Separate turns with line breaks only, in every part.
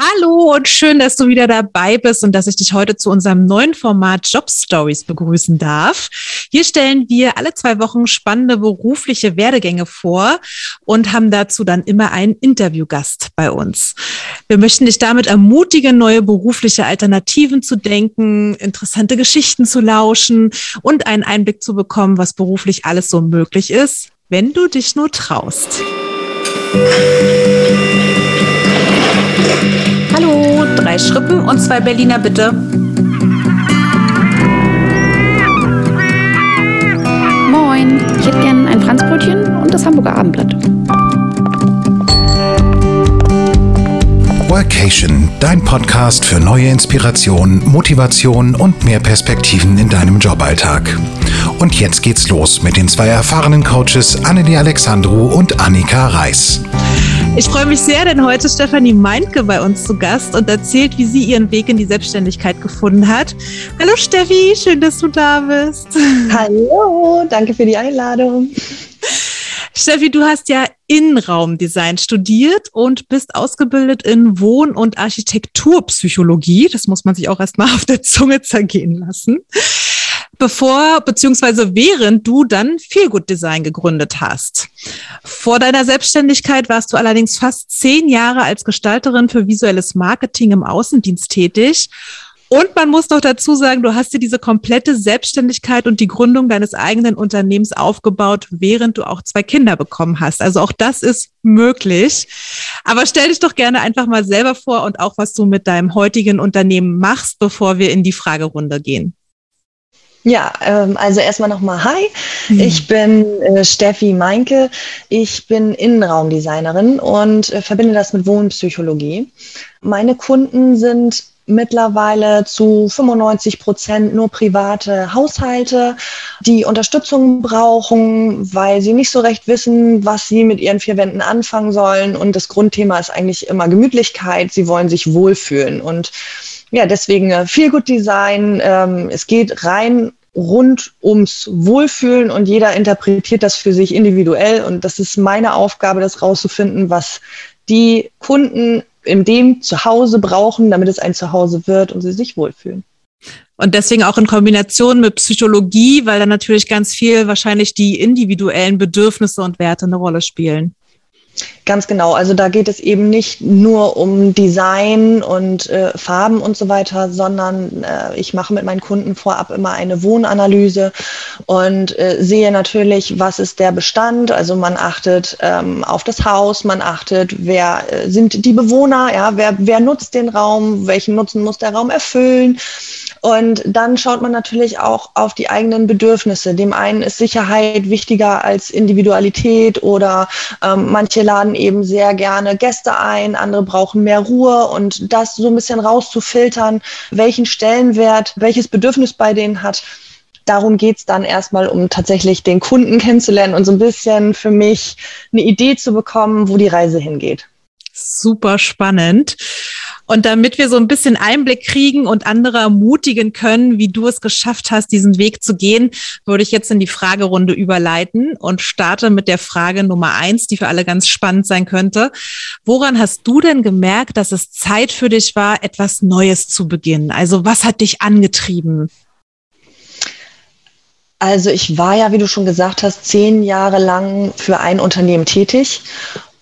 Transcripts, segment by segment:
Hallo und schön, dass du wieder dabei bist und dass ich dich heute zu unserem neuen Format Job Stories begrüßen darf. Hier stellen wir alle zwei Wochen spannende berufliche Werdegänge vor und haben dazu dann immer einen Interviewgast bei uns. Wir möchten dich damit ermutigen, neue berufliche Alternativen zu denken, interessante Geschichten zu lauschen und einen Einblick zu bekommen, was beruflich alles so möglich ist, wenn du dich nur traust. Drei Schrippen und zwei Berliner bitte.
Moin, ich hätte gern ein Franzbrötchen und das Hamburger Abendblatt.
Workation, dein Podcast für neue Inspiration, Motivation und mehr Perspektiven in deinem Joballtag. Und jetzt geht's los mit den zwei erfahrenen Coaches Annelie Alexandru und Annika Reis.
Ich freue mich sehr, denn heute ist Stefanie Meintke bei uns zu Gast und erzählt, wie sie ihren Weg in die Selbstständigkeit gefunden hat. Hallo Steffi, schön, dass du da bist.
Hallo, danke für die Einladung.
Steffi, du hast ja Innenraumdesign studiert und bist ausgebildet in Wohn- und Architekturpsychologie. Das muss man sich auch erstmal auf der Zunge zergehen lassen. Bevor beziehungsweise während du dann Feelgood Design gegründet hast. Vor deiner Selbstständigkeit warst du allerdings fast zehn Jahre als Gestalterin für visuelles Marketing im Außendienst tätig und man muss noch dazu sagen, du hast dir diese komplette Selbstständigkeit und die Gründung deines eigenen Unternehmens aufgebaut, während du auch zwei Kinder bekommen hast. Also auch das ist möglich. Aber stell dich doch gerne einfach mal selber vor und auch, was du mit deinem heutigen Unternehmen machst, bevor wir in die Fragerunde gehen.
Ja, ähm, also erstmal nochmal Hi. Mhm. Ich bin äh, Steffi Meinke. Ich bin Innenraumdesignerin und äh, verbinde das mit Wohnpsychologie. Meine Kunden sind mittlerweile zu 95 Prozent nur private Haushalte, die Unterstützung brauchen, weil sie nicht so recht wissen, was sie mit ihren vier Wänden anfangen sollen. Und das Grundthema ist eigentlich immer Gemütlichkeit. Sie wollen sich wohlfühlen. Und ja, deswegen äh, viel Good Design. Ähm, es geht rein rund ums Wohlfühlen und jeder interpretiert das für sich individuell. Und das ist meine Aufgabe, das rauszufinden, was die Kunden in dem Zuhause brauchen, damit es ein Zuhause wird und sie sich wohlfühlen.
Und deswegen auch in Kombination mit Psychologie, weil dann natürlich ganz viel wahrscheinlich die individuellen Bedürfnisse und Werte eine Rolle spielen.
Ganz genau. Also da geht es eben nicht nur um Design und äh, Farben und so weiter, sondern äh, ich mache mit meinen Kunden vorab immer eine Wohnanalyse und äh, sehe natürlich, was ist der Bestand. Also man achtet ähm, auf das Haus, man achtet, wer äh, sind die Bewohner, ja, wer, wer nutzt den Raum, welchen Nutzen muss der Raum erfüllen. Und dann schaut man natürlich auch auf die eigenen Bedürfnisse. Dem einen ist Sicherheit wichtiger als Individualität oder ähm, manche laden eben sehr gerne Gäste ein, andere brauchen mehr Ruhe und das so ein bisschen rauszufiltern, welchen Stellenwert, welches Bedürfnis bei denen hat darum geht's dann erstmal, um tatsächlich den Kunden kennenzulernen und so ein bisschen für mich eine Idee zu bekommen, wo die Reise hingeht.
Super spannend. Und damit wir so ein bisschen Einblick kriegen und andere ermutigen können, wie du es geschafft hast, diesen Weg zu gehen, würde ich jetzt in die Fragerunde überleiten und starte mit der Frage Nummer eins, die für alle ganz spannend sein könnte. Woran hast du denn gemerkt, dass es Zeit für dich war, etwas Neues zu beginnen? Also was hat dich angetrieben?
Also ich war ja, wie du schon gesagt hast, zehn Jahre lang für ein Unternehmen tätig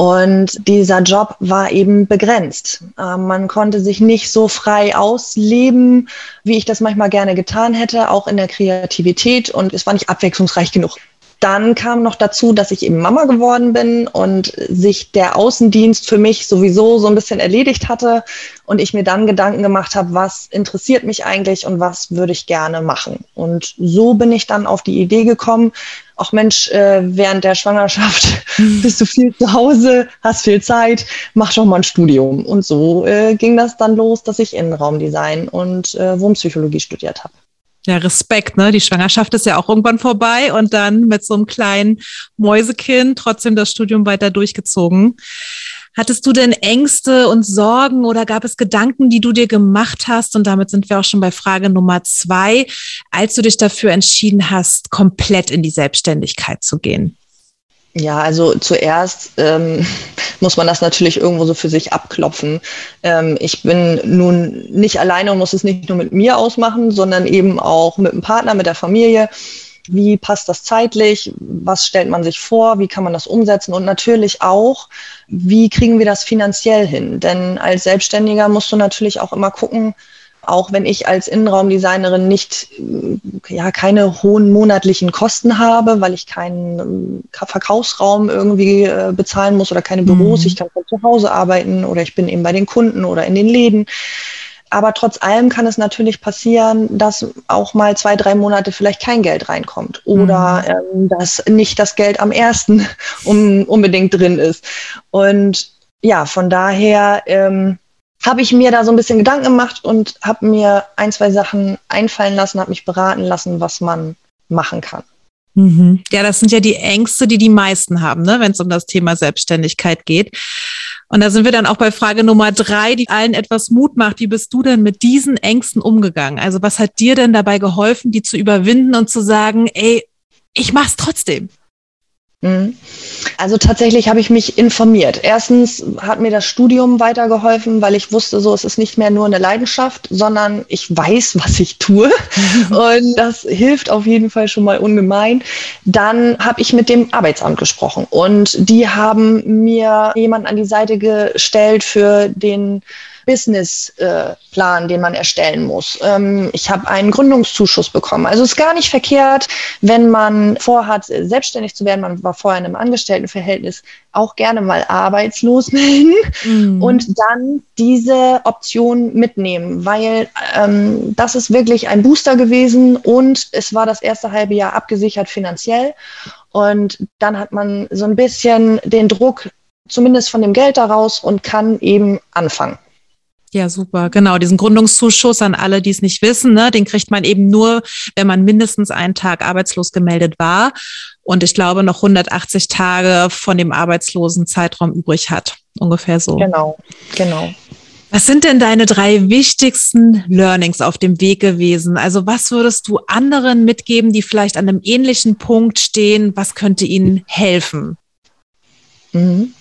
und dieser Job war eben begrenzt. Ähm, man konnte sich nicht so frei ausleben, wie ich das manchmal gerne getan hätte, auch in der Kreativität. Und es war nicht abwechslungsreich genug. Dann kam noch dazu, dass ich eben Mama geworden bin und sich der Außendienst für mich sowieso so ein bisschen erledigt hatte und ich mir dann Gedanken gemacht habe, was interessiert mich eigentlich und was würde ich gerne machen. Und so bin ich dann auf die Idee gekommen, auch Mensch, äh, während der Schwangerschaft bist du viel zu Hause, hast viel Zeit, mach doch mal ein Studium. Und so äh, ging das dann los, dass ich Innenraumdesign und äh, Wohnpsychologie studiert habe.
Ja, Respekt, ne? Die Schwangerschaft ist ja auch irgendwann vorbei und dann mit so einem kleinen Mäusekind trotzdem das Studium weiter durchgezogen. Hattest du denn Ängste und Sorgen oder gab es Gedanken, die du dir gemacht hast? Und damit sind wir auch schon bei Frage Nummer zwei, als du dich dafür entschieden hast, komplett in die Selbstständigkeit zu gehen.
Ja, also zuerst ähm, muss man das natürlich irgendwo so für sich abklopfen. Ähm, ich bin nun nicht alleine und muss es nicht nur mit mir ausmachen, sondern eben auch mit dem Partner, mit der Familie. Wie passt das zeitlich? Was stellt man sich vor? Wie kann man das umsetzen? Und natürlich auch, wie kriegen wir das finanziell hin? Denn als Selbstständiger musst du natürlich auch immer gucken, auch wenn ich als Innenraumdesignerin nicht, äh, ja, keine hohen monatlichen Kosten habe, weil ich keinen äh, Verkaufsraum irgendwie äh, bezahlen muss oder keine Büros, mhm. ich kann von zu Hause arbeiten oder ich bin eben bei den Kunden oder in den Läden. Aber trotz allem kann es natürlich passieren, dass auch mal zwei, drei Monate vielleicht kein Geld reinkommt oder mhm. ähm, dass nicht das Geld am ersten um, unbedingt drin ist. Und ja, von daher ähm, habe ich mir da so ein bisschen Gedanken gemacht und habe mir ein, zwei Sachen einfallen lassen, habe mich beraten lassen, was man machen kann.
Mhm. Ja, das sind ja die Ängste, die die meisten haben, ne, wenn es um das Thema Selbstständigkeit geht. Und da sind wir dann auch bei Frage Nummer drei, die allen etwas Mut macht. Wie bist du denn mit diesen Ängsten umgegangen? Also was hat dir denn dabei geholfen, die zu überwinden und zu sagen, ey, ich mach's trotzdem?
Mhm. Also tatsächlich habe ich mich informiert. Erstens hat mir das Studium weitergeholfen, weil ich wusste, so es ist nicht mehr nur eine Leidenschaft, sondern ich weiß, was ich tue. Und das hilft auf jeden Fall schon mal ungemein. Dann habe ich mit dem Arbeitsamt gesprochen und die haben mir jemanden an die Seite gestellt für den Businessplan, den man erstellen muss. Ähm, ich habe einen Gründungszuschuss bekommen. Also es ist gar nicht verkehrt, wenn man vorhat, selbstständig zu werden. Man war vorher in einem Angestelltenverhältnis, auch gerne mal arbeitslos melden mhm. und dann diese Option mitnehmen, weil ähm, das ist wirklich ein Booster gewesen und es war das erste halbe Jahr abgesichert finanziell. Und dann hat man so ein bisschen den Druck zumindest von dem Geld daraus und kann eben anfangen.
Ja, super. Genau, diesen Gründungszuschuss an alle, die es nicht wissen, ne, den kriegt man eben nur, wenn man mindestens einen Tag arbeitslos gemeldet war und ich glaube noch 180 Tage von dem arbeitslosen Zeitraum übrig hat. Ungefähr so.
Genau, genau.
Was sind denn deine drei wichtigsten Learnings auf dem Weg gewesen? Also was würdest du anderen mitgeben, die vielleicht an einem ähnlichen Punkt stehen? Was könnte ihnen helfen?
Mhm.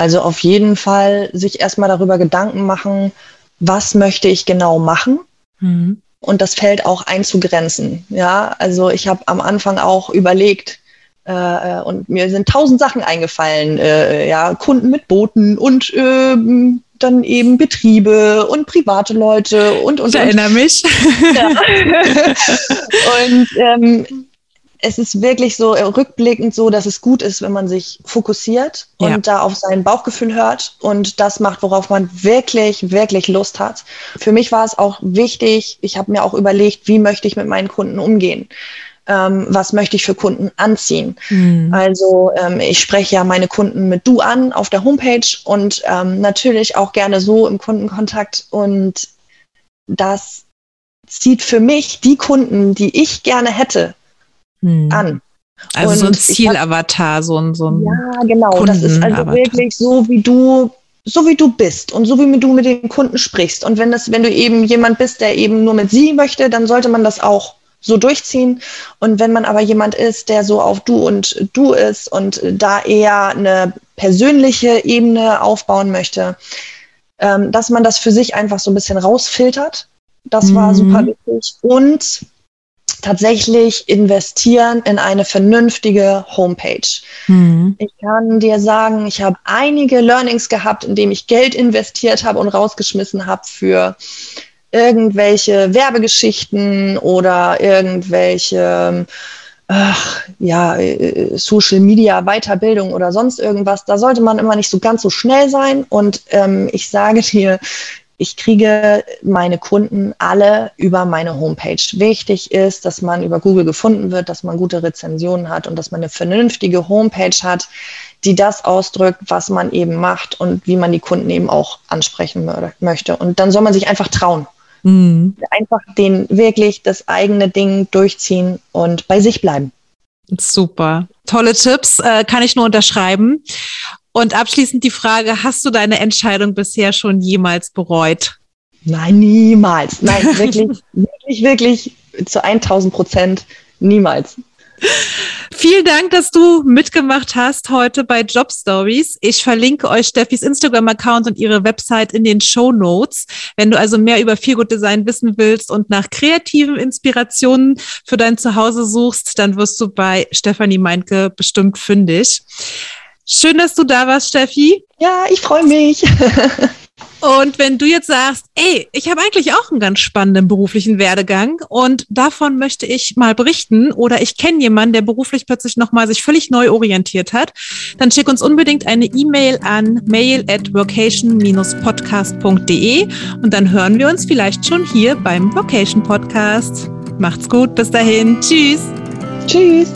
Also auf jeden Fall sich erstmal darüber Gedanken machen, was möchte ich genau machen? Mhm. Und das Feld auch einzugrenzen. Ja, also ich habe am Anfang auch überlegt, äh, äh, und mir sind tausend Sachen eingefallen, äh, ja, Kunden mit Booten und äh, dann eben Betriebe und private Leute und und.
Ich erinnere und. mich. Ja.
und ähm, es ist wirklich so rückblickend so, dass es gut ist, wenn man sich fokussiert und ja. da auf sein Bauchgefühl hört und das macht, worauf man wirklich, wirklich Lust hat. Für mich war es auch wichtig, ich habe mir auch überlegt, wie möchte ich mit meinen Kunden umgehen. Ähm, was möchte ich für Kunden anziehen. Mhm. Also ähm, ich spreche ja meine Kunden mit du an auf der Homepage und ähm, natürlich auch gerne so im Kundenkontakt und das zieht für mich die Kunden, die ich gerne hätte, hm. an.
Also und so ein Zielavatar, so ein, so ein.
Ja, genau. Das ist also wirklich so, wie du so wie du bist und so wie du mit den Kunden sprichst. Und wenn das, wenn du eben jemand bist, der eben nur mit sie möchte, dann sollte man das auch so durchziehen. Und wenn man aber jemand ist, der so auf du und du ist und da eher eine persönliche Ebene aufbauen möchte, ähm, dass man das für sich einfach so ein bisschen rausfiltert. Das mhm. war super wichtig. Und tatsächlich investieren in eine vernünftige Homepage. Mhm. Ich kann dir sagen, ich habe einige Learnings gehabt, indem ich Geld investiert habe und rausgeschmissen habe für irgendwelche Werbegeschichten oder irgendwelche ach, ja, äh, Social Media Weiterbildung oder sonst irgendwas. Da sollte man immer nicht so ganz so schnell sein. Und ähm, ich sage dir, ich kriege meine Kunden alle über meine Homepage. Wichtig ist, dass man über Google gefunden wird, dass man gute Rezensionen hat und dass man eine vernünftige Homepage hat, die das ausdrückt, was man eben macht und wie man die Kunden eben auch ansprechen möchte. Und dann soll man sich einfach trauen. Mhm. Einfach den wirklich das eigene Ding durchziehen und bei sich bleiben.
Super. Tolle Tipps, äh, kann ich nur unterschreiben. Und abschließend die Frage, hast du deine Entscheidung bisher schon jemals bereut?
Nein, niemals. Nein, wirklich, wirklich, wirklich zu 1000 Prozent niemals.
Vielen Dank, dass du mitgemacht hast heute bei Job Stories. Ich verlinke euch Steffis Instagram-Account und ihre Website in den Show Notes. Wenn du also mehr über Feel Good Design wissen willst und nach kreativen Inspirationen für dein Zuhause suchst, dann wirst du bei Stefanie Meinke bestimmt fündig. Schön, dass du da warst, Steffi.
Ja, ich freue mich.
Und wenn du jetzt sagst, ey, ich habe eigentlich auch einen ganz spannenden beruflichen Werdegang und davon möchte ich mal berichten oder ich kenne jemanden, der beruflich plötzlich nochmal sich völlig neu orientiert hat, dann schick uns unbedingt eine E-Mail an mail at vocation-podcast.de und dann hören wir uns vielleicht schon hier beim Vocation Podcast. Macht's gut, bis dahin. Tschüss.
Tschüss.